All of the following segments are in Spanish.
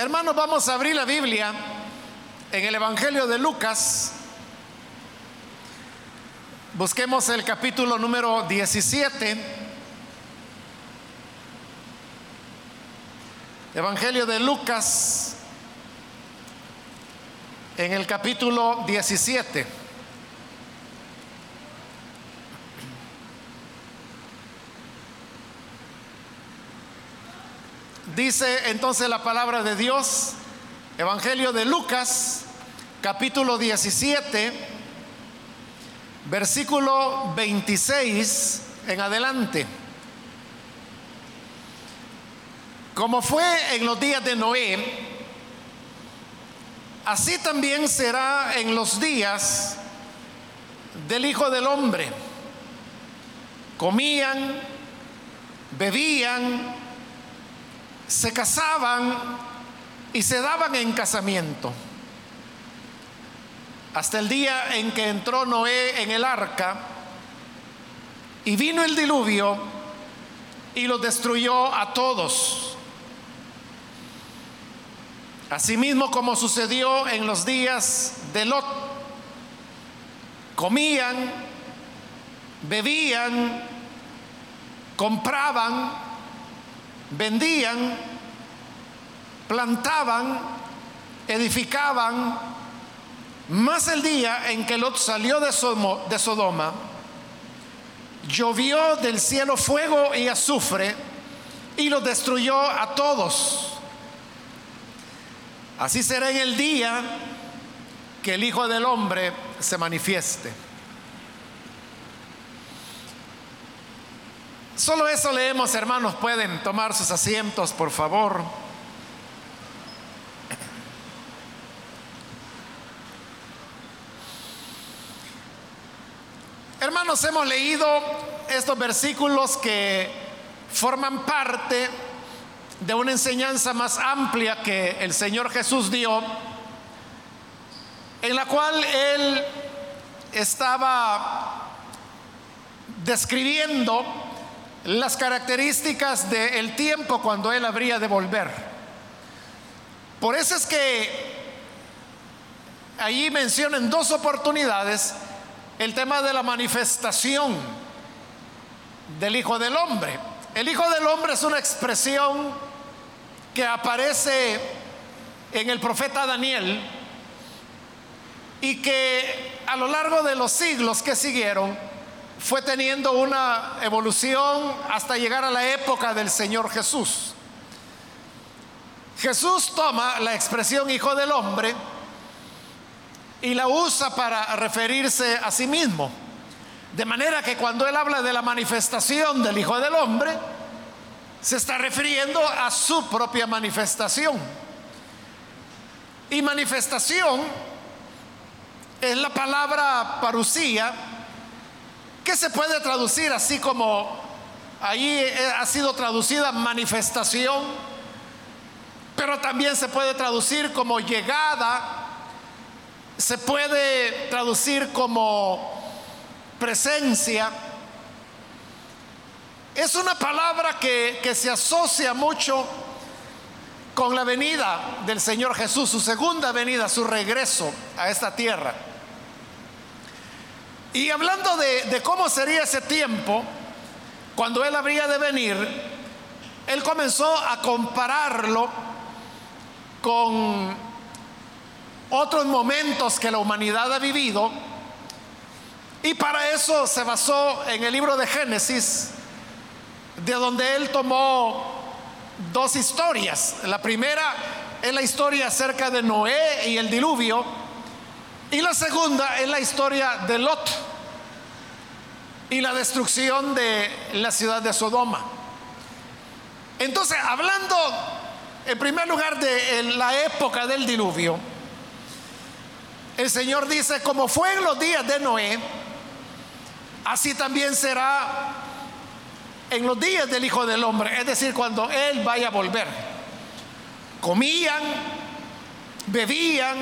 Hermanos, vamos a abrir la Biblia en el Evangelio de Lucas. Busquemos el capítulo número 17. Evangelio de Lucas en el capítulo 17. Dice entonces la palabra de Dios, Evangelio de Lucas, capítulo 17, versículo 26 en adelante. Como fue en los días de Noé, así también será en los días del Hijo del Hombre. Comían, bebían, se casaban y se daban en casamiento. Hasta el día en que entró Noé en el arca y vino el diluvio y los destruyó a todos. Asimismo como sucedió en los días de Lot, comían, bebían, compraban, vendían, plantaban, edificaban, más el día en que Lot salió de Sodoma, llovió del cielo fuego y azufre y los destruyó a todos. Así será en el día que el Hijo del Hombre se manifieste. Solo eso leemos, hermanos. Pueden tomar sus asientos, por favor. Hermanos, hemos leído estos versículos que forman parte de una enseñanza más amplia que el Señor Jesús dio, en la cual Él estaba describiendo las características del tiempo cuando Él habría de volver. Por eso es que allí mencionan dos oportunidades el tema de la manifestación del Hijo del Hombre. El Hijo del Hombre es una expresión que aparece en el profeta Daniel y que a lo largo de los siglos que siguieron fue teniendo una evolución hasta llegar a la época del Señor Jesús. Jesús toma la expresión hijo del hombre y la usa para referirse a sí mismo. De manera que cuando él habla de la manifestación del Hijo del Hombre, se está refiriendo a su propia manifestación. Y manifestación es la palabra parucía que se puede traducir así como ahí ha sido traducida manifestación, pero también se puede traducir como llegada, se puede traducir como presencia es una palabra que, se asocia mucho con la venida del Señor Jesús, su segunda venida, su regreso a esta tierra. Y hablando de, de, cómo sería ese tiempo, cuando Él habría de venir, Él comenzó a compararlo con otros momentos que la humanidad ha vivido, y para eso se basó en el libro de Génesis, de donde él tomó dos historias. La primera es la historia acerca de Noé y el diluvio, y la segunda es la historia de Lot y la destrucción de la ciudad de Sodoma. Entonces, hablando en primer lugar de la época del diluvio, el Señor dice, como fue en los días de Noé, así también será en los días del Hijo del Hombre, es decir, cuando Él vaya a volver. Comían, bebían,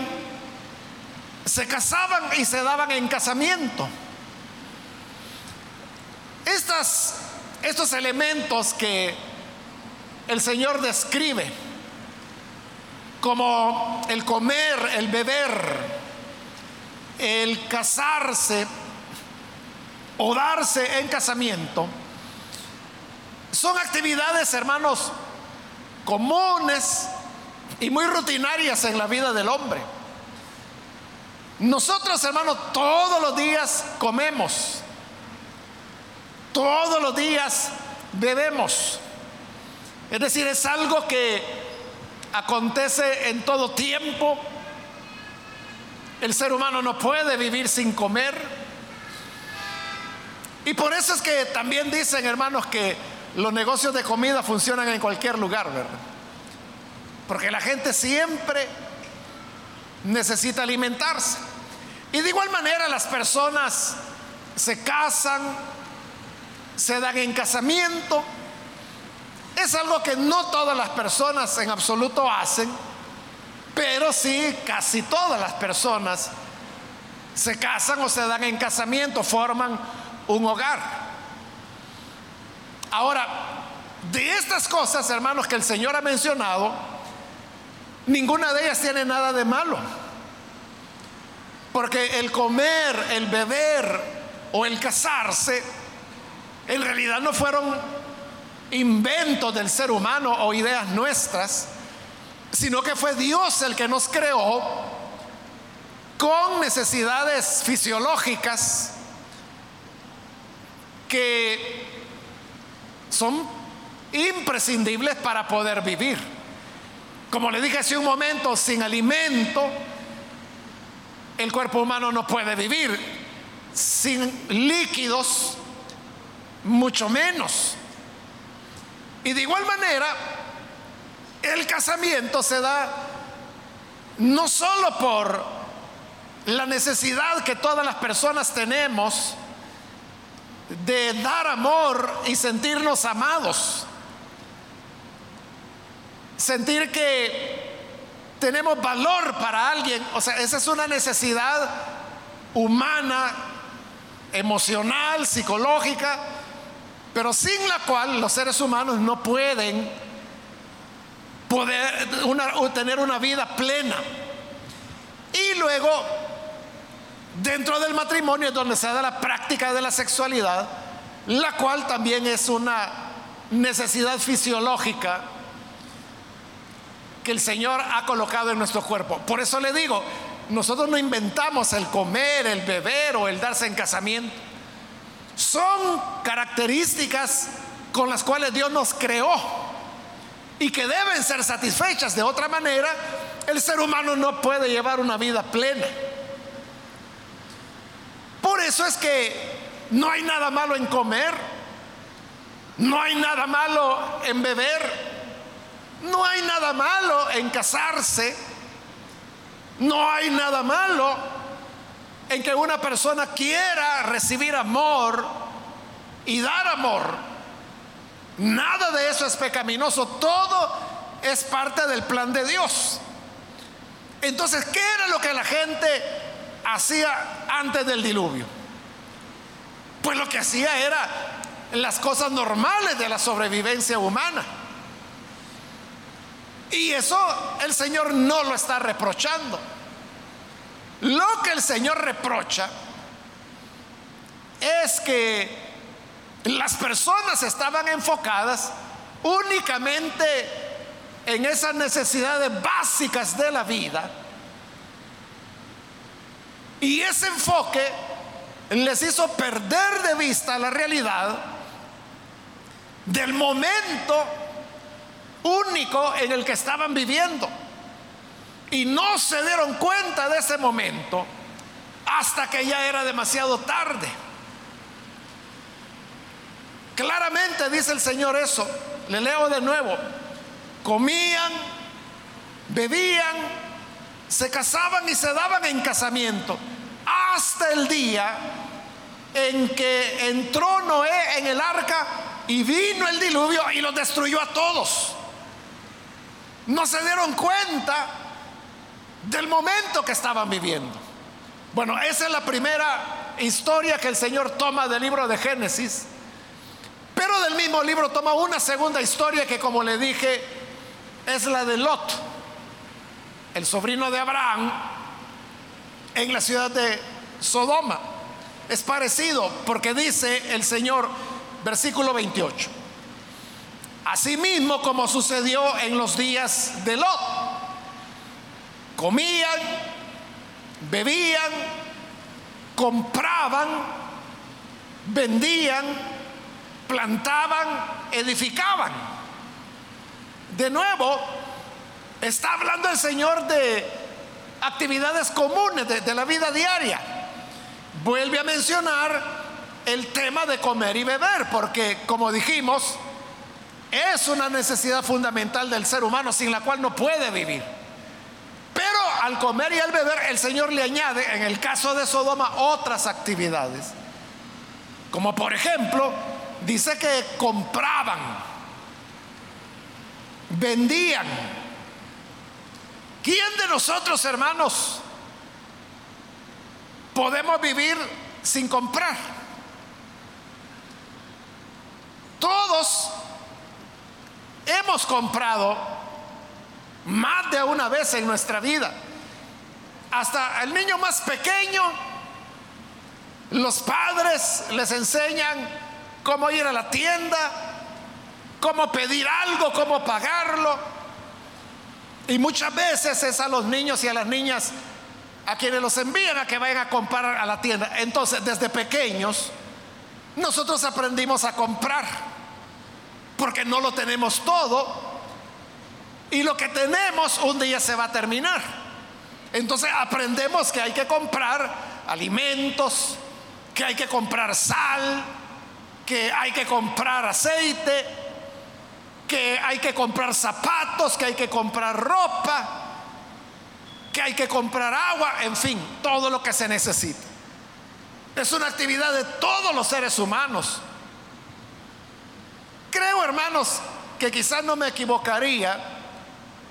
se casaban y se daban en casamiento. Estas, estos elementos que el Señor describe como el comer, el beber, el casarse o darse en casamiento, son actividades, hermanos, comunes y muy rutinarias en la vida del hombre. Nosotros, hermanos, todos los días comemos, todos los días bebemos. Es decir, es algo que acontece en todo tiempo. El ser humano no puede vivir sin comer. Y por eso es que también dicen, hermanos, que los negocios de comida funcionan en cualquier lugar, ¿verdad? Porque la gente siempre necesita alimentarse. Y de igual manera las personas se casan, se dan en casamiento. Es algo que no todas las personas en absoluto hacen, pero sí casi todas las personas se casan o se dan en casamiento, forman un hogar. Ahora, de estas cosas, hermanos, que el Señor ha mencionado, ninguna de ellas tiene nada de malo. Porque el comer, el beber o el casarse, en realidad no fueron inventos del ser humano o ideas nuestras, sino que fue Dios el que nos creó con necesidades fisiológicas que son imprescindibles para poder vivir. Como le dije hace un momento, sin alimento, el cuerpo humano no puede vivir. Sin líquidos, mucho menos. Y de igual manera, el casamiento se da no solo por la necesidad que todas las personas tenemos de dar amor y sentirnos amados, sentir que tenemos valor para alguien, o sea, esa es una necesidad humana, emocional, psicológica, pero sin la cual los seres humanos no pueden poder tener una vida plena. Y luego, dentro del matrimonio es donde se da la práctica de la sexualidad, la cual también es una necesidad fisiológica que el Señor ha colocado en nuestro cuerpo. Por eso le digo, nosotros no inventamos el comer, el beber o el darse en casamiento. Son características con las cuales Dios nos creó y que deben ser satisfechas. De otra manera, el ser humano no puede llevar una vida plena. Por eso es que no hay nada malo en comer, no hay nada malo en beber, no hay nada malo en casarse, no hay nada malo en que una persona quiera recibir amor y dar amor. Nada de eso es pecaminoso, todo es parte del plan de Dios. Entonces, ¿qué era lo que la gente hacía antes del diluvio? Pues lo que hacía era las cosas normales de la sobrevivencia humana. Y eso el Señor no lo está reprochando. Lo que el Señor reprocha es que las personas estaban enfocadas únicamente en esas necesidades básicas de la vida. Y ese enfoque les hizo perder de vista la realidad del momento único en el que estaban viviendo. Y no se dieron cuenta de ese momento hasta que ya era demasiado tarde. Claramente dice el Señor eso. Le leo de nuevo. Comían, bebían, se casaban y se daban en casamiento hasta el día en que entró Noé en el arca y vino el diluvio y los destruyó a todos no se dieron cuenta del momento que estaban viviendo. Bueno, esa es la primera historia que el Señor toma del libro de Génesis. Pero del mismo libro toma una segunda historia que como le dije es la de Lot. el sobrino de Abraham, en la ciudad de Sodoma. Es parecido porque dice el Señor, versículo 28, asimismo como sucedió en los días de Lot, comían, bebían, compraban, vendían, plantaban, edificaban. De nuevo, está hablando el Señor de actividades comunes de, la vida diaria. Vuelve a mencionar el tema de comer y beber, porque como dijimos, es una necesidad fundamental del ser humano sin la cual no puede vivir. Pero al comer y al beber, el Señor le añade, en el caso de Sodoma, otras actividades. Como por ejemplo, dice que compraban, vendían, ¿Quién de nosotros, hermanos, podemos vivir sin comprar? Todos hemos comprado más de una vez en nuestra vida. Hasta el niño más pequeño, los padres les enseñan cómo ir a la tienda, cómo pedir algo, cómo pagarlo. Y muchas veces es a los niños y a las niñas a quienes los envían a que vayan a comprar a la tienda. Entonces, desde pequeños, nosotros aprendimos a comprar, porque no lo tenemos todo, y lo que tenemos un día se va a terminar. Entonces aprendemos que hay que comprar alimentos, que hay que comprar sal, que hay que comprar aceite, que hay que comprar zapatos, que hay que comprar ropa, que hay que comprar agua, en fin, todo lo que se necesita. Es una actividad de todos los seres humanos. Creo, hermanos, que quizás no me equivocaría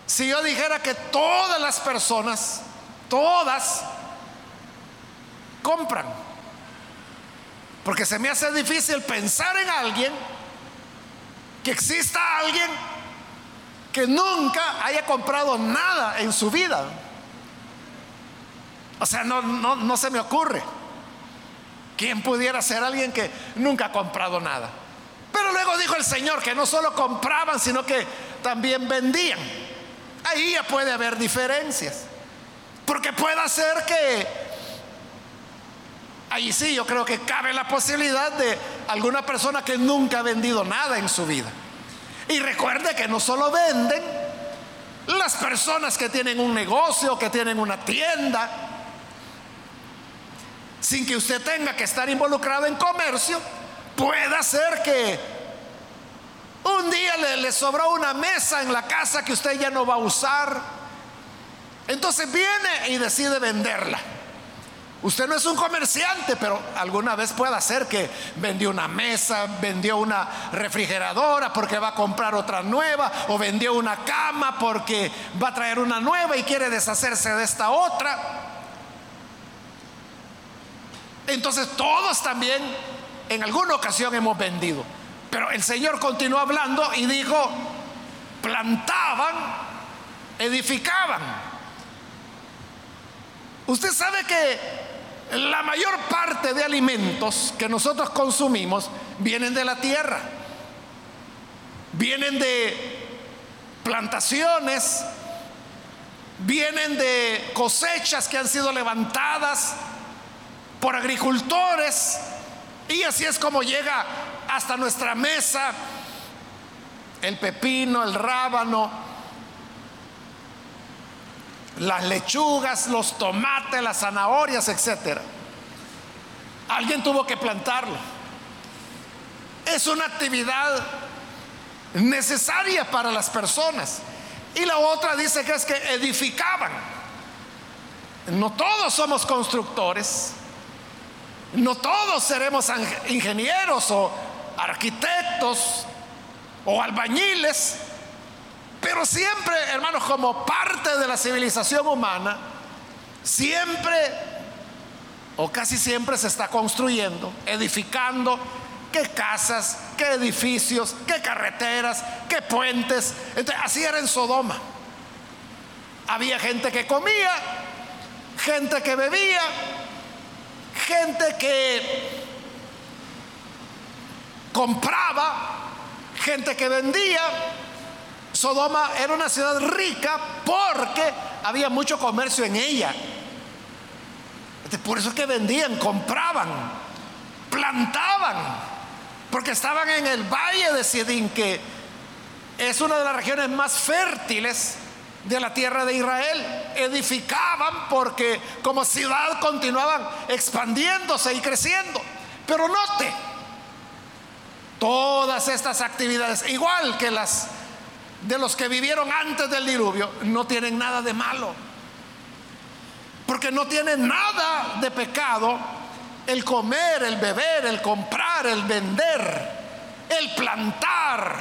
si yo dijera que todas las personas, todas, compran. Porque se me hace difícil pensar en alguien que exista alguien que nunca haya comprado nada en su vida. O sea, no, no, no se me ocurre. ¿Quién pudiera ser alguien que nunca ha comprado nada? Pero luego dijo el Señor que no solo compraban, sino que también vendían. Ahí ya puede haber diferencias. Porque puede ser que ahí sí yo creo que cabe la posibilidad de alguna persona que nunca ha vendido nada en su vida. Y recuerde que no solo venden, las personas que tienen un negocio, que tienen una tienda, sin que usted tenga que estar involucrado en comercio, puede ser que un día le, le, sobró una mesa en la casa que usted ya no va a usar. Entonces viene y decide venderla. Usted no es un comerciante, pero alguna vez puede ser que vendió una mesa, vendió una refrigeradora porque va a comprar otra nueva, o vendió una cama porque va a traer una nueva y quiere deshacerse de esta otra. Entonces todos también en alguna ocasión hemos vendido. Pero el Señor continuó hablando y dijo, plantaban, edificaban. Usted sabe que la mayor parte de alimentos que nosotros consumimos vienen de la tierra, vienen de plantaciones, vienen de cosechas que han sido levantadas por agricultores. Y así es como llega hasta nuestra mesa el pepino, el rábano, las lechugas, los tomates, las zanahorias, etc. Alguien tuvo que plantarlo. Es una actividad necesaria para las personas. Y la otra dice que es que edificaban. No todos somos constructores. No todos seremos ingenieros o arquitectos o albañiles. Siempre, hermanos, como parte de la civilización humana, siempre o casi siempre se está construyendo, edificando, qué casas, qué edificios, qué carreteras, qué puentes. Entonces, así era en Sodoma. Había gente que comía, gente que bebía, gente que compraba, gente que vendía. Sodoma era una ciudad rica porque había mucho comercio en ella. Por eso que vendían, compraban, plantaban, porque estaban en el valle de Sidín, que es una de las regiones más fértiles de la tierra de Israel. Edificaban porque como ciudad continuaban expandiéndose y creciendo. Pero note, todas estas actividades, igual que las de los que vivieron antes del diluvio, no tienen nada de malo. Porque no tienen nada de pecado el comer, el beber, el comprar, el vender, el plantar,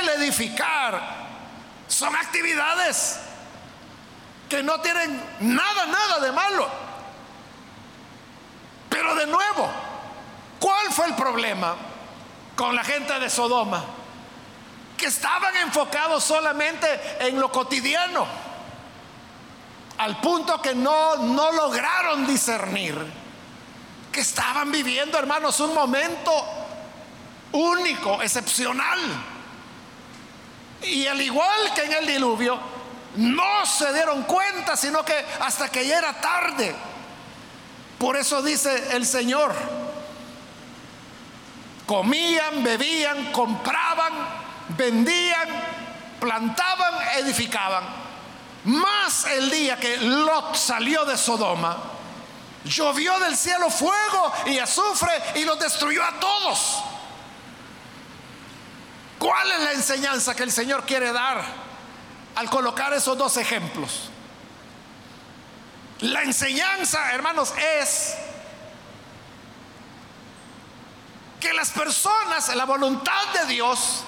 el edificar. Son actividades que no tienen nada, nada de malo. Pero de nuevo, ¿cuál fue el problema con la gente de Sodoma? Que estaban enfocados solamente en lo cotidiano, al punto que no, no lograron discernir que estaban viviendo, hermanos, un momento único, excepcional. Y al igual que en el diluvio, no se dieron cuenta, sino que hasta que ya era tarde. Por eso dice el Señor, comían, bebían, compraban, vendían, plantaban, edificaban. Más el día que Lot salió de Sodoma, llovió del cielo fuego y azufre y los destruyó a todos. ¿Cuál es la enseñanza que el Señor quiere dar al colocar esos dos ejemplos? La enseñanza, hermanos, es que las personas, la voluntad de Dios,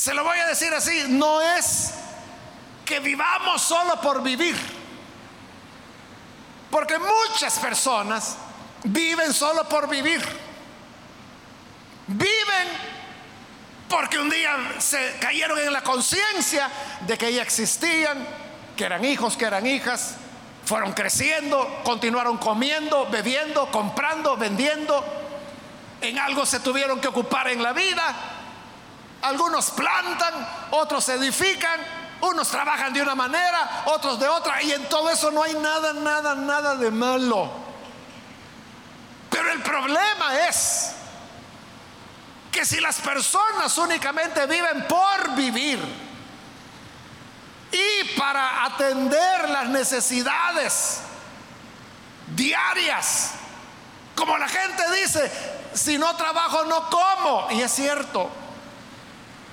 se lo voy a decir así, no es que vivamos solo por vivir. Porque muchas personas viven solo por vivir. Viven porque un día se cayeron en la conciencia de que ya existían, que eran hijos, que eran hijas, fueron creciendo, continuaron comiendo, bebiendo, comprando, vendiendo, en algo se tuvieron que ocupar en la vida, algunos plantan, otros edifican, unos trabajan de una manera, otros de otra, y en todo eso no hay nada, nada, nada de malo. Pero el problema es que si las personas únicamente viven por vivir y para atender las necesidades diarias, como la gente dice, si no trabajo no como, y es cierto.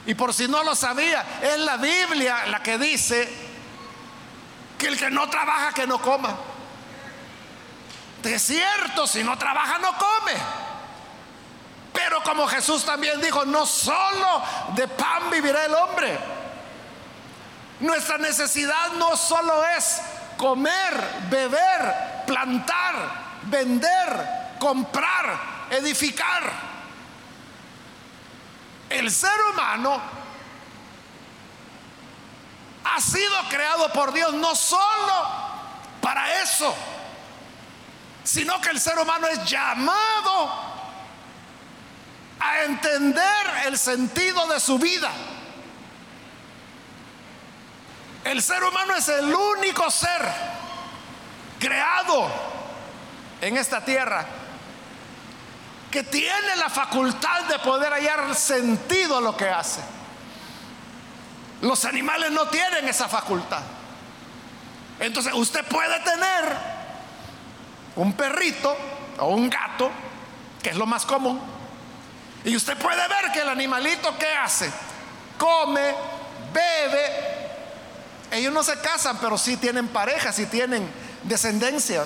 Y por si no lo sabía, es la Biblia la que dice que el que no trabaja que no coma. Es cierto, si no trabaja no come. Pero como Jesús también dijo, no solo de pan vivirá el hombre. Nuestra necesidad no solo es comer, beber, plantar, vender, comprar, edificar. El ser humano ha sido creado por Dios no solo para eso, sino que el ser humano es llamado a entender el sentido de su vida. El ser humano es el único ser creado en esta tierra que tiene la facultad de poder hallar sentido a lo que hace. Los animales no tienen esa facultad. Entonces usted puede tener un perrito o un gato, que es lo más común, y usted puede ver que el animalito que hace, come, bebe. Ellos no se casan, pero sí tienen pareja, sí tienen descendencia.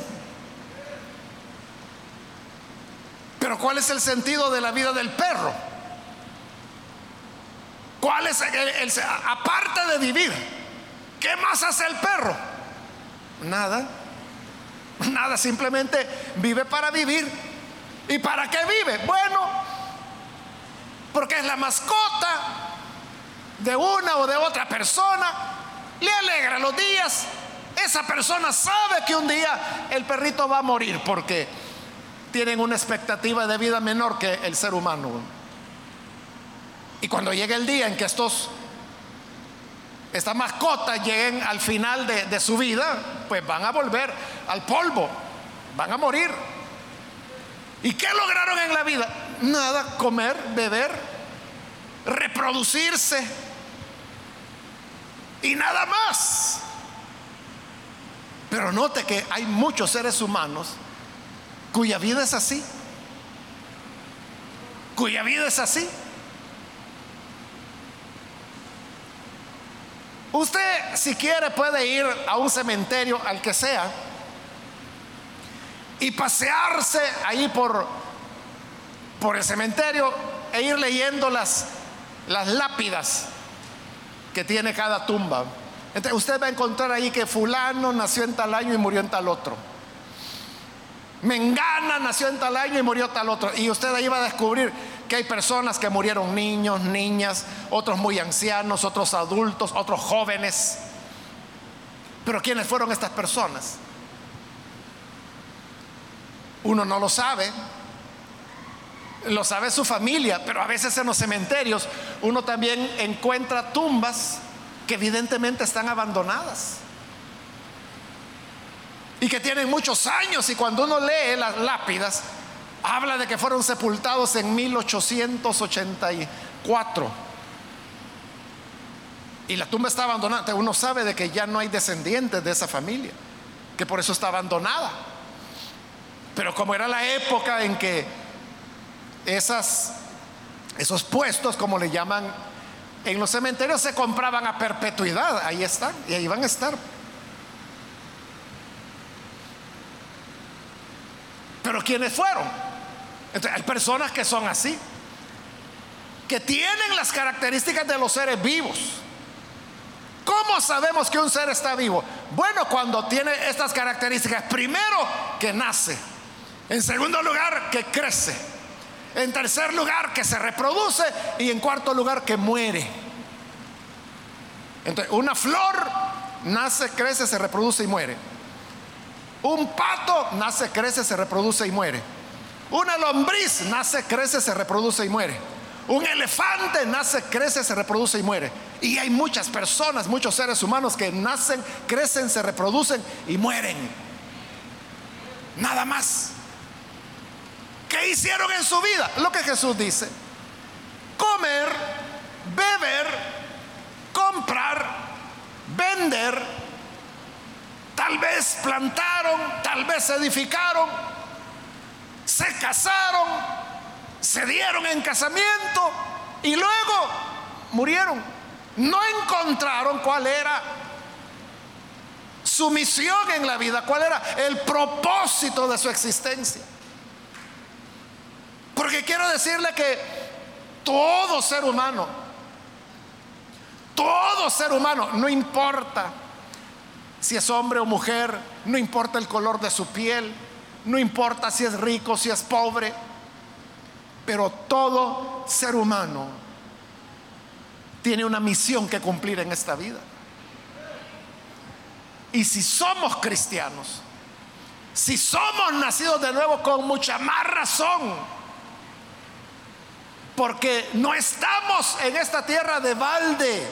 Pero ¿cuál es el sentido de la vida del perro? ¿Cuál es el, aparte de vivir? ¿Qué más hace el perro? Nada. Nada, simplemente vive para vivir. ¿Y para qué vive? Bueno, porque es la mascota de una o de otra persona le alegra los días. Esa persona sabe que un día el perrito va a morir porque tienen una expectativa de vida menor que el ser humano. Y cuando llegue el día en que estos, estas mascotas lleguen al final de, de su vida, pues van a volver al polvo, van a morir. ¿Y qué lograron en la vida? Nada, comer, beber, reproducirse y nada más. Pero note que hay muchos seres humanos cuya vida es así, cuya vida es así. Usted si quiere puede ir a un cementerio, al que sea, y pasearse ahí por, por el cementerio e ir leyendo las, las lápidas que tiene cada tumba. Entonces usted va a encontrar ahí que fulano nació en tal año y murió en tal otro. Mengana nació en tal año y murió tal otro. Y usted ahí va a descubrir que hay personas que murieron niños, niñas, otros muy ancianos, otros adultos, otros jóvenes. Pero ¿quiénes fueron estas personas? Uno no lo sabe. Lo sabe su familia, pero a veces en los cementerios uno también encuentra tumbas que evidentemente están abandonadas y que tienen muchos años y cuando uno lee las lápidas habla de que fueron sepultados en 1884 y la tumba está abandonada. Uno sabe de que ya no hay descendientes de esa familia, que por eso está abandonada. Pero como era la época en que esos puestos, como le llaman en los cementerios, se compraban a perpetuidad, ahí están, y ahí van a estar. Pero ¿quiénes fueron? Entonces, hay personas que son así, que tienen las características de los seres vivos. ¿Cómo sabemos que un ser está vivo? Bueno, cuando tiene estas características, primero que nace, en segundo lugar que crece, en tercer lugar que se reproduce y en cuarto lugar que muere. Entonces, una flor nace, crece, se reproduce y muere. Un pato nace, crece, se reproduce y muere. Una lombriz nace, crece, se reproduce y muere. Un elefante nace, crece, se reproduce y muere. Y hay muchas personas, muchos seres humanos que nacen, crecen, se reproducen y mueren. Nada más. ¿Qué hicieron en su vida? Lo que Jesús dice. Comer, beber, comprar, vender. Tal vez plantaron, tal vez edificaron, se casaron, se dieron en casamiento y luego murieron. No encontraron cuál era su misión en la vida, cuál era el propósito de su existencia. Porque quiero decirle que todo ser humano, todo ser humano, no importa si es hombre o mujer, no importa el color de su piel, no importa si es rico, si es pobre, pero todo ser humano tiene una misión que cumplir en esta vida. Y si somos cristianos, si somos nacidos de nuevo con mucha más razón, porque no estamos en esta tierra de balde,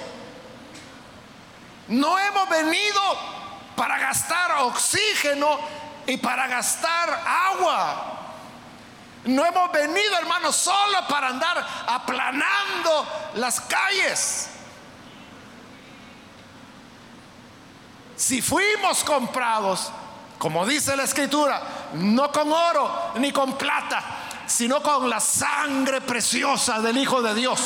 no hemos venido para gastar oxígeno y para gastar agua. No hemos venido, hermanos, solo para andar aplanando las calles. Si fuimos comprados, como dice la escritura, no con oro ni con plata, sino con la sangre preciosa del Hijo de Dios.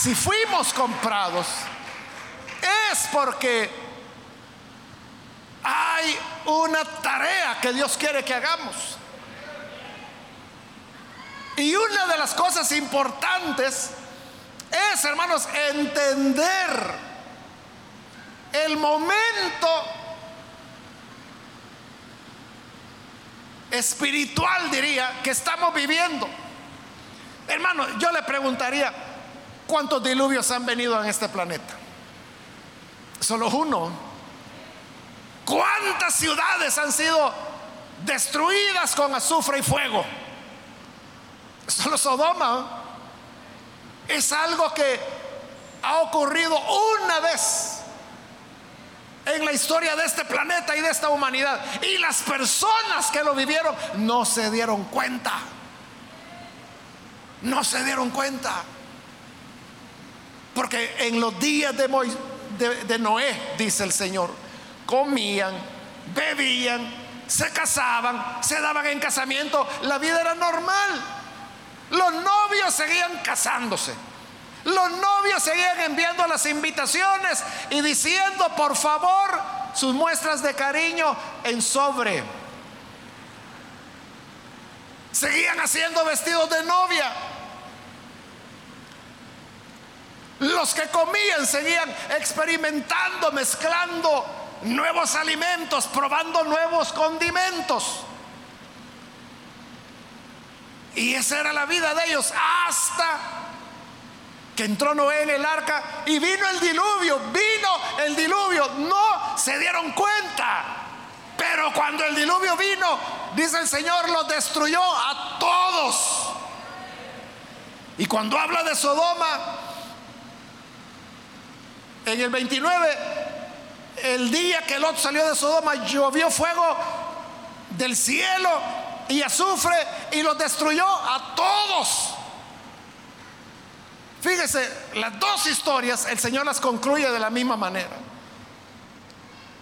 Si fuimos comprados, es porque hay una tarea que Dios quiere que hagamos. Y una de las cosas importantes es, hermanos, entender el momento espiritual, diría, que estamos viviendo. Hermano, yo le preguntaría, ¿cuántos diluvios han venido en este planeta? Solo uno. ¿Cuántas ciudades han sido destruidas con azufre y fuego? Solo Sodoma. Es algo que ha ocurrido una vez en la historia de este planeta y de esta humanidad. Y las personas que lo vivieron no se dieron cuenta. No se dieron cuenta. Porque en los días de, de, Noé, dice el Señor, comían, bebían, se casaban, se daban en casamiento. La vida era normal. Los novios seguían casándose. Los novios seguían enviando las invitaciones y diciendo, por favor, sus muestras de cariño en sobre. Seguían haciendo vestidos de novia. Los que comían seguían experimentando, mezclando nuevos alimentos, probando nuevos condimentos. Y esa era la vida de ellos hasta que entró Noé en el arca y vino el diluvio, vino el diluvio, no se dieron cuenta. Pero cuando el diluvio vino, dice el Señor, los destruyó a todos. Y cuando habla de Sodoma, en el 29, el día que Lot salió de Sodoma, llovió fuego del cielo y azufre y los destruyó a todos. Fíjese, las dos historias el Señor las concluye de la misma manera.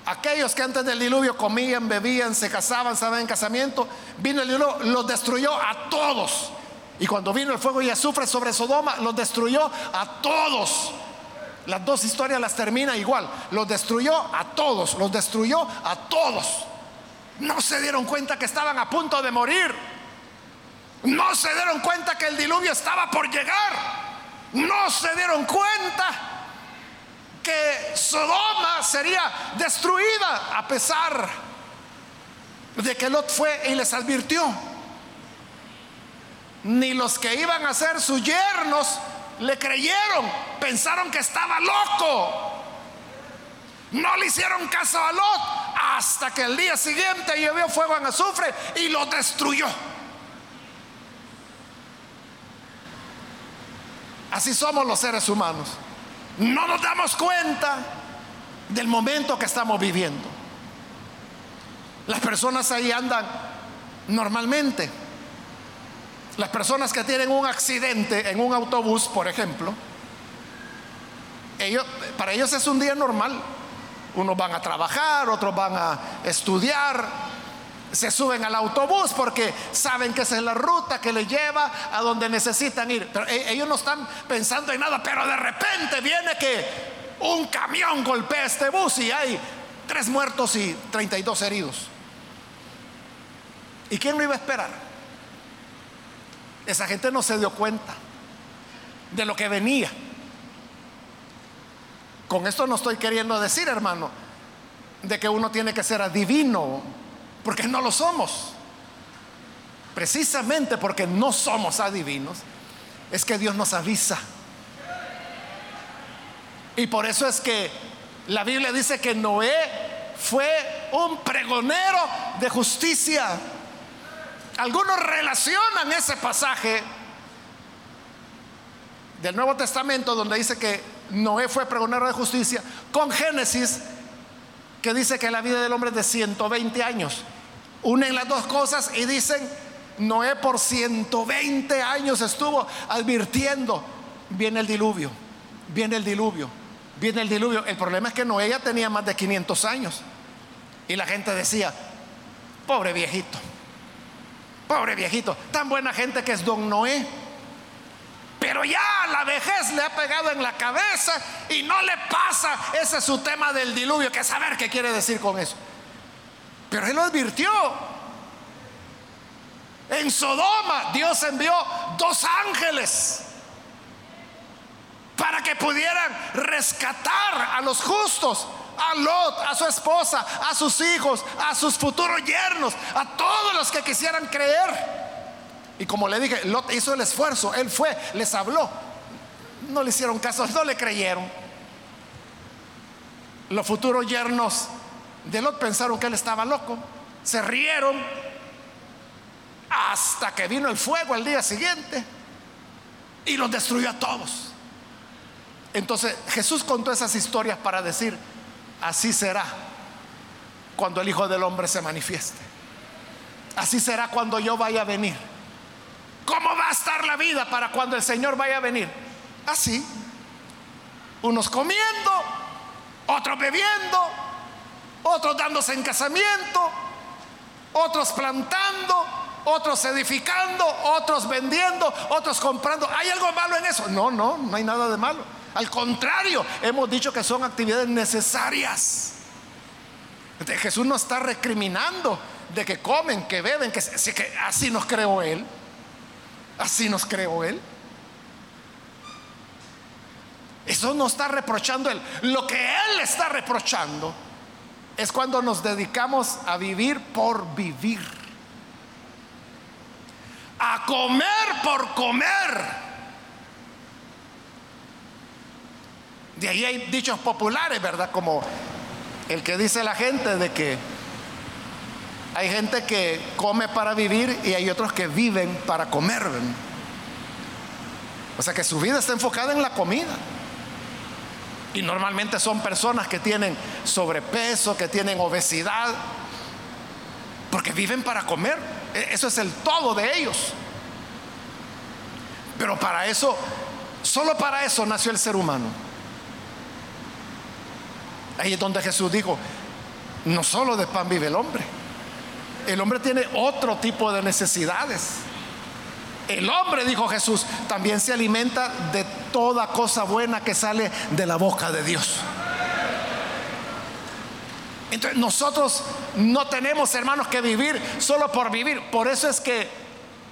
Aquellos que antes del diluvio comían, bebían, se casaban, estaban en casamiento, vino el diluvio, los destruyó a todos. Y cuando vino el fuego y azufre sobre Sodoma, los destruyó a todos. Las dos historias las termina igual. Los destruyó a todos, los destruyó a todos. No se dieron cuenta que estaban a punto de morir. No se dieron cuenta que el diluvio estaba por llegar no se dieron cuenta que Sodoma sería destruida a pesar de que Lot fue y les advirtió. Ni los que iban a ser sus yernos le creyeron, pensaron que estaba loco. No le hicieron caso a Lot hasta que el día siguiente llovió fuego en azufre y lo destruyó. Así somos los seres humanos. No nos damos cuenta del momento que estamos viviendo. Las personas ahí andan normalmente. Las personas que tienen un accidente en un autobús, por ejemplo, ellos, para ellos es un día normal. Unos van a trabajar, otros van a estudiar, se suben al autobús porque saben que esa es la ruta que les lleva a donde necesitan ir. Pero e, ellos no están pensando en nada, pero de repente viene que un camión golpea este bus y hay tres muertos y 32 heridos. ¿Y quién lo iba a esperar? Esa gente no se dio cuenta de lo que venía. Con esto no estoy queriendo decir, hermano, de que uno tiene que ser adivino porque no lo somos. Precisamente porque no somos adivinos, es que Dios nos avisa. Y por eso es que la Biblia dice que Noé fue un pregonero de justicia. Algunos relacionan ese pasaje del Nuevo Testamento donde dice que Noé fue pregonero de justicia con Génesis que dice que la vida del hombre es de 120 años. Unen las dos cosas y dicen, Noé por 120 años estuvo advirtiendo, viene el diluvio, viene el diluvio, viene el diluvio. El problema es que Noé ya tenía más de 500 años. Y la gente decía, pobre viejito, pobre viejito, tan buena gente que es don Noé. Pero ya la vejez le ha pegado en la cabeza y no le pasa ese es su tema del diluvio, que saber qué quiere decir con eso. Pero él lo advirtió. En Sodoma Dios envió dos ángeles para que pudieran rescatar a los justos, a Lot, a su esposa, a sus hijos, a sus futuros yernos, a todos los que quisieran creer. Y como le dije, Lot hizo el esfuerzo, él fue, les habló. No le hicieron caso, no le creyeron. Los futuros yernos de Lot pensaron que él estaba loco, se rieron hasta que vino el fuego el día siguiente y los destruyó a todos. Entonces Jesús contó esas historias para decir, así será cuando el Hijo del Hombre se manifieste. Así será cuando yo vaya a venir. ¿Cómo va a estar la vida para cuando el Señor vaya a venir? Así. Unos comiendo, otros bebiendo, otros dándose en casamiento, otros plantando, otros edificando, otros vendiendo, otros comprando. ¿Hay algo malo en eso? No, no, no hay nada de malo. Al contrario, hemos dicho que son actividades necesarias. Jesús no está recriminando de que comen, que beben, que, que así nos creó Él. Así nos creó Él. Eso no está reprochando Él. Lo que Él está reprochando es cuando nos dedicamos a vivir por vivir. A comer por comer. De ahí hay dichos populares, ¿verdad? Como el que dice la gente de que hay gente que come para vivir y hay otros que viven para comer. O sea que su vida está enfocada en la comida. Y normalmente son personas que tienen sobrepeso, que tienen obesidad, porque viven para comer. E, eso es el todo de ellos. Pero para eso, solo para eso nació el ser humano. Ahí es donde Jesús dijo, no solo de pan vive el hombre. El hombre tiene otro tipo de necesidades. El hombre, dijo Jesús, también se alimenta de toda cosa buena que sale de la boca de Dios. Entonces nosotros no tenemos, hermanos, que vivir solo por vivir. Por eso es que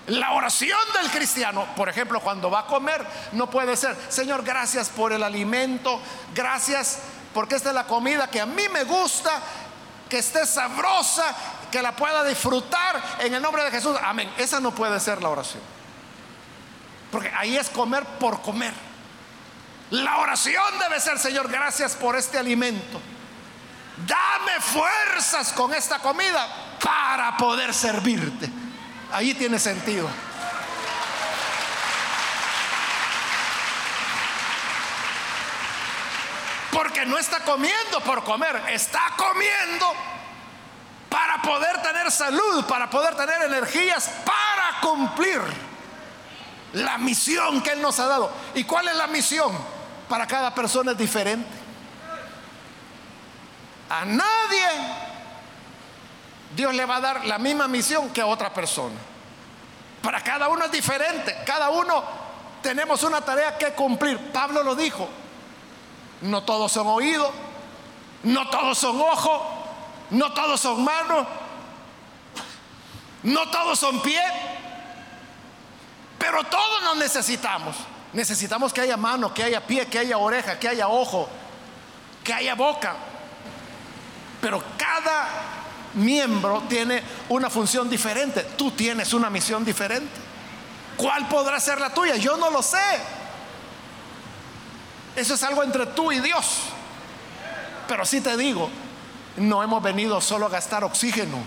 la oración del cristiano, por ejemplo, cuando va a comer, no puede ser, Señor, gracias por el alimento, gracias porque esta es la comida que a mí me gusta, que esté sabrosa, que la pueda disfrutar en el nombre de Jesús. Amén. Esa no puede ser la oración. Porque ahí es comer por comer. La oración debe ser, Señor, gracias por este alimento. Dame fuerzas con esta comida para poder servirte. Ahí tiene sentido. Porque no está comiendo por comer, está comiendo para poder tener salud, para poder tener energías, para cumplir la misión que Él nos ha dado. ¿Y cuál es la misión? Para cada persona es diferente. A nadie Dios le va a dar la misma misión que a otra persona. Para cada uno es diferente. Cada uno tenemos una tarea que cumplir. Pablo lo dijo. No todos son oídos, no todos son ojos, no todos son manos, no todos son pies, pero todos nos necesitamos. Necesitamos que haya mano, que haya pie, que haya oreja, que haya ojo, que haya boca. Pero cada miembro tiene una función diferente. Tú tienes una misión diferente. ¿Cuál podrá ser la tuya? Yo no lo sé. Eso es algo entre tú y Dios. Pero sí te digo, no hemos venido solo a gastar oxígeno.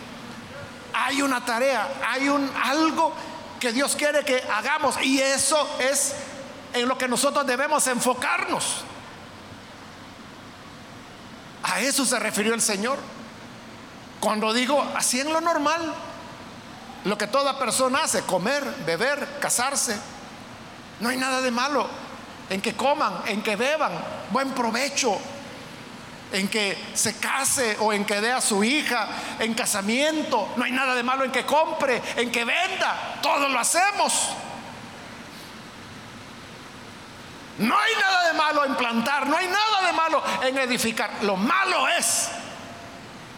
Hay una tarea, hay un algo que Dios quiere que hagamos y eso es en lo que nosotros debemos enfocarnos. A eso se refirió el Señor. Cuando digo así en lo normal, lo que toda persona hace, comer, beber, casarse, no hay nada de malo en que coman, en que beban, buen provecho, en que se case o en que dé a su hija en casamiento. No hay nada de malo en que compre, en que venda. Todo lo hacemos. No hay nada de malo en plantar, no hay nada de malo en edificar. Lo malo es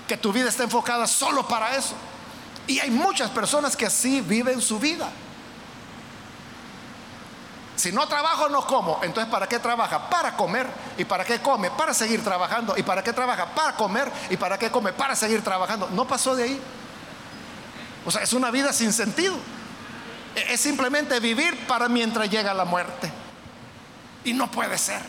que tu vida está enfocada solo para eso. Y hay muchas personas que así viven su vida. Si no trabajo, no como. Entonces, ¿para qué trabaja? Para comer. ¿Y para qué come? Para seguir trabajando. ¿Y para qué trabaja? Para comer. ¿Y para qué come? Para seguir trabajando. No pasó de ahí. O sea, es una vida sin sentido. es simplemente vivir para mientras llega la muerte. Y no puede ser.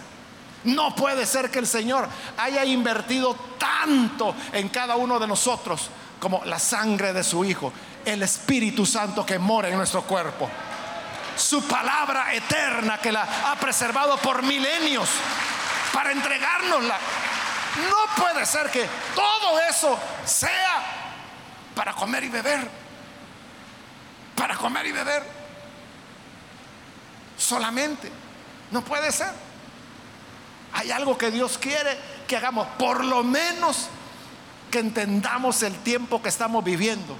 No puede ser que el Señor haya invertido tanto en cada uno de nosotros como la sangre de su Hijo, el Espíritu Santo que mora en nuestro cuerpo, su palabra eterna que la ha preservado por milenios para entregárnosla. No puede ser que todo eso sea para comer y beber. Para comer y beber. Solamente. No puede ser. Hay algo que Dios quiere que hagamos. Por lo menos que entendamos el tiempo que estamos viviendo.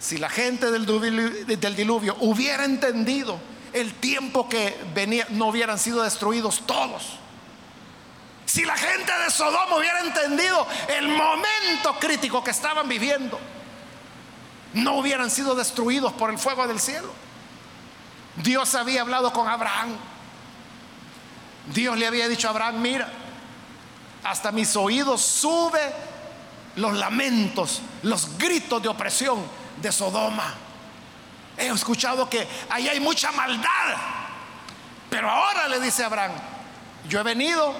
Si la gente del diluvio, hubiera entendido el tiempo que venía, no hubieran sido destruidos todos. Si la gente de Sodoma hubiera entendido el momento crítico que estaban viviendo, no hubieran sido destruidos por el fuego del cielo. Dios había hablado con Abraham. Dios le había dicho a Abraham, mira, hasta mis oídos sube los lamentos, los gritos de opresión de Sodoma. He escuchado que ahí hay mucha maldad. Pero ahora le dice Abraham, yo he venido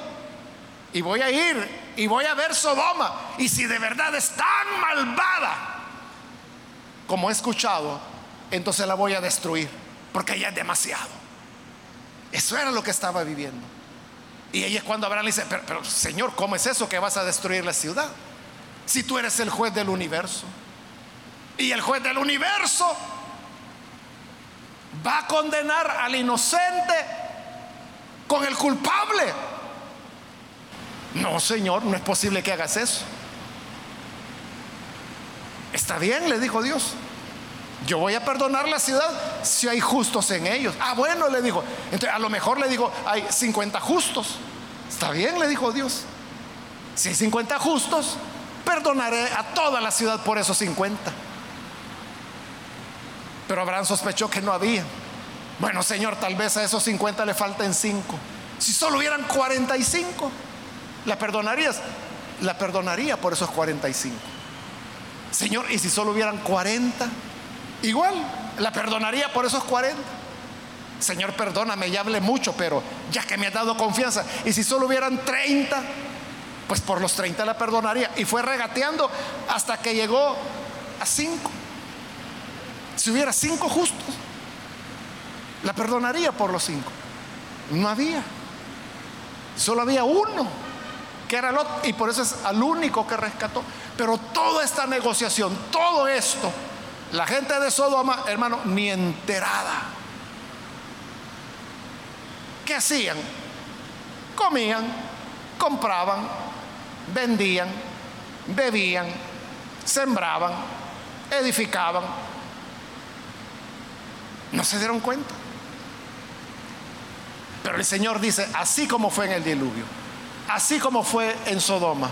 y voy a ir y voy a ver Sodoma. Y si de verdad es tan malvada como he escuchado, entonces la voy a destruir, porque ella es demasiado. Eso era lo que estaba viviendo. Y ella es cuando Abraham le dice, pero, pero Señor, ¿cómo es eso que vas a destruir la ciudad? Si tú eres el juez del universo. Y el juez del universo va a condenar al inocente con el culpable. No, Señor, no es posible que hagas eso. Está bien, le dijo Dios. Yo voy a perdonar la ciudad si hay justos en ellos. Ah, bueno, le dijo. Entonces, a lo mejor le digo, hay 50 justos. Está bien, le dijo Dios. Si hay 50 justos, perdonaré a toda la ciudad por esos 50. Pero Abraham sospechó que no había. Bueno, Señor, tal vez a esos 50 le falten 5. Si solo hubieran 45. ¿La perdonarías? La perdonaría por esos 45. Señor, ¿y si solo hubieran 40? Igual, la perdonaría por esos 40. Señor, perdóname, ya hablé mucho, pero ya que me has dado confianza. Y si solo hubieran 30, pues por los 30 la perdonaría. Y fue regateando hasta que llegó a 5. Si hubiera 5 justos, la perdonaría por los 5. No había. Solo había uno que era Lot, y por eso es al único que rescató. Pero toda esta negociación, todo esto, la gente de Sodoma, hermano, ni enterada. ¿Qué hacían? Comían, compraban, vendían, bebían, sembraban, edificaban. No se dieron cuenta. Pero el Señor dice, así como fue en el diluvio, Así como fue en Sodoma,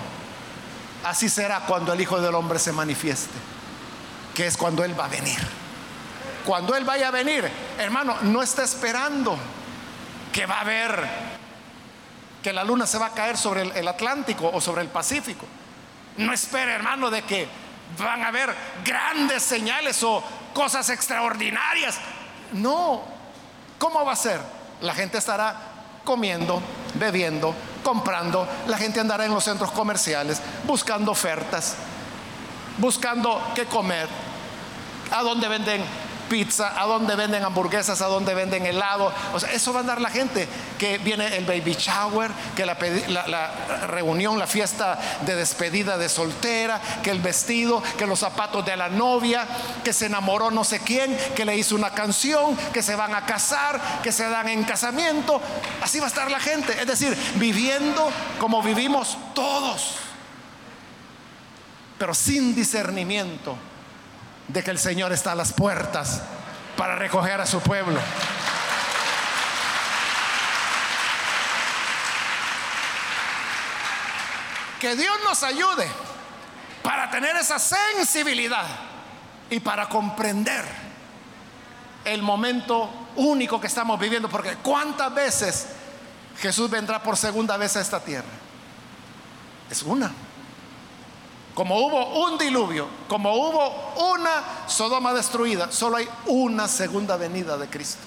así será cuando el Hijo del Hombre se manifieste, que es cuando Él va a venir. Cuando Él vaya a venir, hermano, no está esperando que va a haber, que la luna se va a caer sobre el, Atlántico o sobre el Pacífico. No espere, hermano, de que van a haber grandes señales o cosas extraordinarias. No, ¿cómo va a ser? La gente estará comiendo, bebiendo, comprando, la gente andará en los centros comerciales buscando ofertas, buscando qué comer, a dónde venden pizza, a dónde venden hamburguesas, a dónde venden helado. O sea, eso va a andar la gente. Que viene el baby shower, que la, reunión, la fiesta de despedida de soltera, que el vestido, que los zapatos de la novia, que se enamoró no sé quién, que le hizo una canción, que se van a casar, que se dan en casamiento. Así va a estar la gente. Es decir, viviendo como vivimos todos, pero sin discernimiento de que el Señor está a las puertas para recoger a su pueblo. Que Dios nos ayude para tener esa sensibilidad y para comprender el momento único que estamos viviendo, porque cuántas veces Jesús vendrá por segunda vez a esta tierra. Es una. Como hubo un diluvio, como hubo una Sodoma destruida, solo hay una segunda venida de Cristo.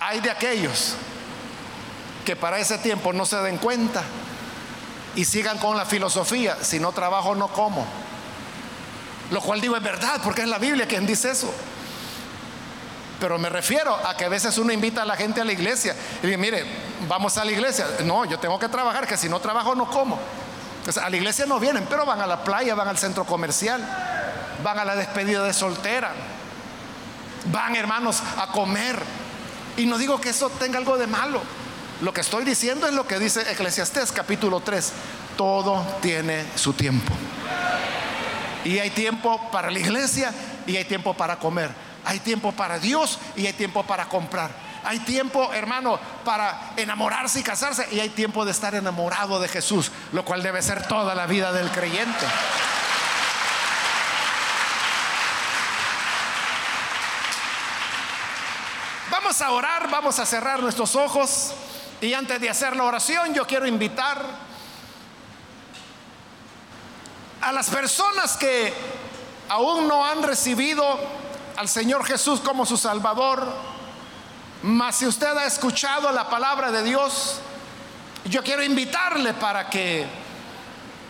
Hay de aquellos que para ese tiempo no se den cuenta y sigan con la filosofía, si no trabajo no como. Lo cual digo es verdad, porque es la Biblia quien dice eso. Pero me refiero a que a veces uno invita a la gente a la iglesia y dice, mire, vamos a la iglesia. No, yo tengo que trabajar, que si no trabajo no como. A la iglesia no vienen, pero van a la playa, van al centro comercial, van a la despedida de soltera, van hermanos a comer. Y no digo que eso tenga algo de malo. Lo que estoy diciendo es lo que dice Eclesiastés capítulo 3. Todo tiene su tiempo. Y hay tiempo para la iglesia y hay tiempo para comer. Hay tiempo para Dios y hay tiempo para comprar. Hay tiempo, hermano, para enamorarse y casarse y hay tiempo de estar enamorado de Jesús, lo cual debe ser toda la vida del creyente. Vamos a orar, vamos a cerrar nuestros ojos. Y antes de hacer la oración, yo quiero invitar a las personas que aún no han recibido al Señor Jesús como su Salvador, mas si usted ha escuchado la palabra de Dios, yo quiero invitarle para que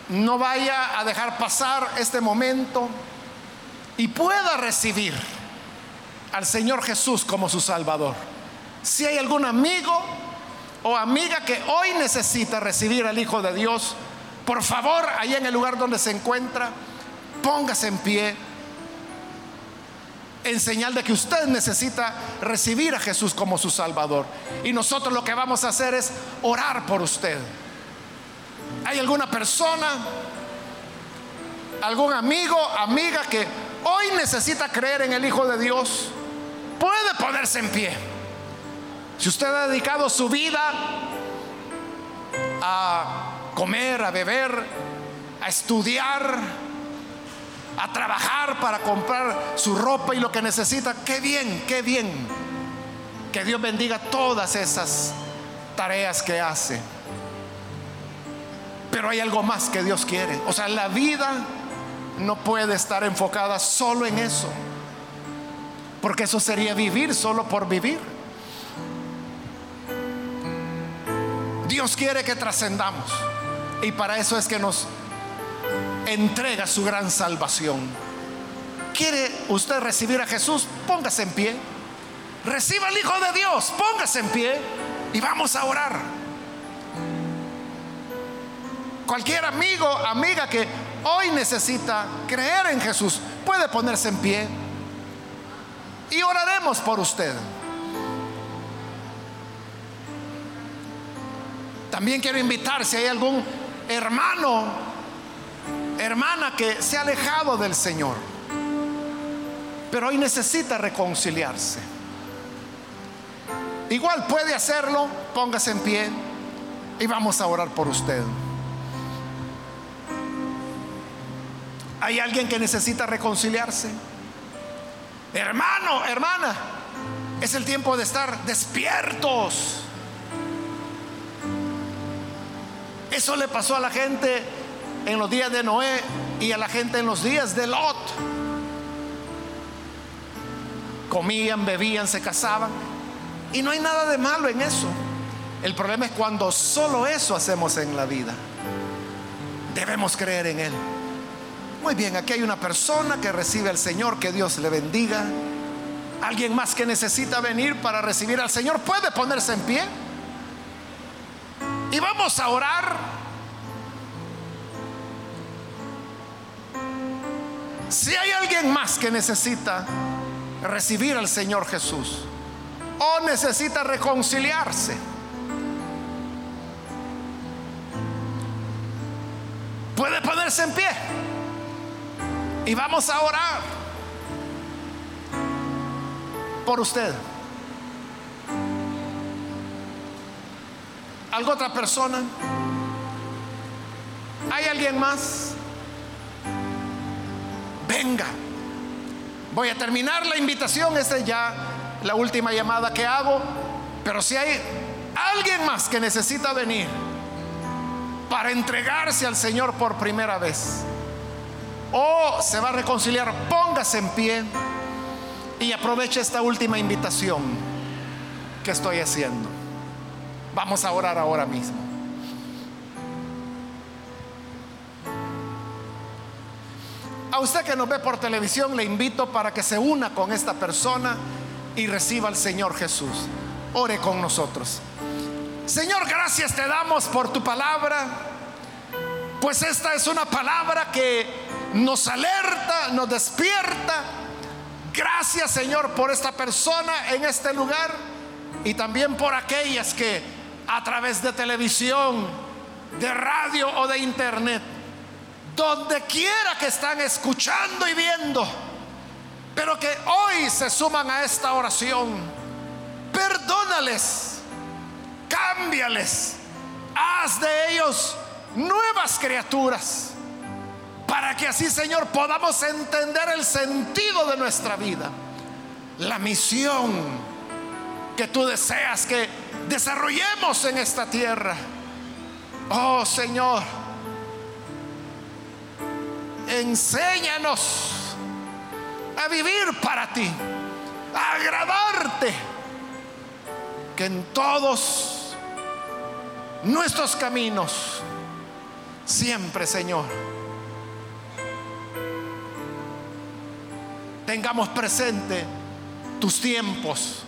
no vaya a dejar pasar este momento y pueda recibir al Señor Jesús como su Salvador. Si hay algún amigo, o amiga que hoy necesita recibir al Hijo de Dios, por favor, ahí en el lugar donde se encuentra, póngase en pie en señal de que usted necesita recibir a Jesús como su Salvador. Y nosotros lo que vamos a hacer es orar por usted. ¿Hay alguna persona, algún amigo, amiga que hoy necesita creer en el Hijo de Dios? Puede ponerse en pie. Si usted ha dedicado su vida a comer, a beber, a estudiar, a trabajar para comprar su ropa y lo que necesita, qué bien, qué bien. Que Dios bendiga todas esas tareas que hace. Pero hay algo más que Dios quiere. O sea, la vida no puede estar enfocada solo en eso. Porque eso sería vivir solo por vivir. Dios quiere que trascendamos. Y para eso es que nos entrega su gran salvación. ¿Quiere usted recibir a Jesús? Póngase en pie. Reciba al Hijo de Dios. Póngase en pie. Y vamos a orar. Cualquier amigo, amiga que hoy necesita creer en Jesús, puede ponerse en pie. Y oraremos por usted. También quiero invitar si hay algún hermano, hermana que se ha alejado del Señor, pero hoy necesita reconciliarse. Igual puede hacerlo, póngase en pie y vamos a orar por usted. ¿Hay alguien que necesita reconciliarse? Hermano, hermana, es el tiempo de estar despiertos Eso le pasó a la gente en los días de Noé y a la gente en los días de Lot. Comían, bebían, se casaban. Y no hay nada de malo en eso. El problema es cuando solo eso hacemos en la vida. Debemos creer en Él. Muy bien, aquí hay una persona que recibe al Señor, que Dios le bendiga. Alguien más que necesita venir para recibir al Señor puede ponerse en pie. Y vamos a orar. Si hay alguien más que necesita recibir al Señor Jesús o necesita reconciliarse, puede ponerse en pie y vamos a orar por usted. ¿Algo otra persona? ¿Hay alguien más? Venga. Voy a terminar la invitación, esta es ya la última llamada que hago, pero si hay alguien más que necesita venir, para entregarse al Señor por primera vez o se va a reconciliar, póngase en pie y aproveche esta última invitación que estoy haciendo. Vamos a orar ahora mismo. A usted que nos ve por televisión le invito para que se una con esta persona y reciba al Señor Jesús. Ore con nosotros. Señor, gracias te damos por tu palabra, pues esta es una palabra que nos alerta, nos despierta. Gracias Señor por esta persona en este lugar y también por aquellas que a través de televisión, de radio o de internet, donde quiera que están escuchando y viendo, pero que hoy se suman a esta oración, perdónales, cámbiales, haz de ellos nuevas criaturas para que así, Señor, podamos entender el sentido de nuestra vida, la misión que tú deseas que desarrollemos en esta tierra. Oh Señor, enséñanos a vivir para ti, a agradarte, que en todos nuestros caminos, siempre, Señor, tengamos presente tus tiempos,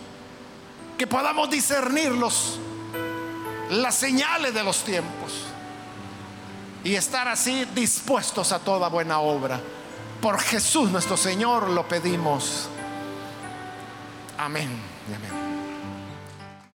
que podamos discernirlos, las señales de los tiempos y estar así dispuestos a toda buena obra. Por Jesús nuestro Señor lo pedimos. Amén. amén.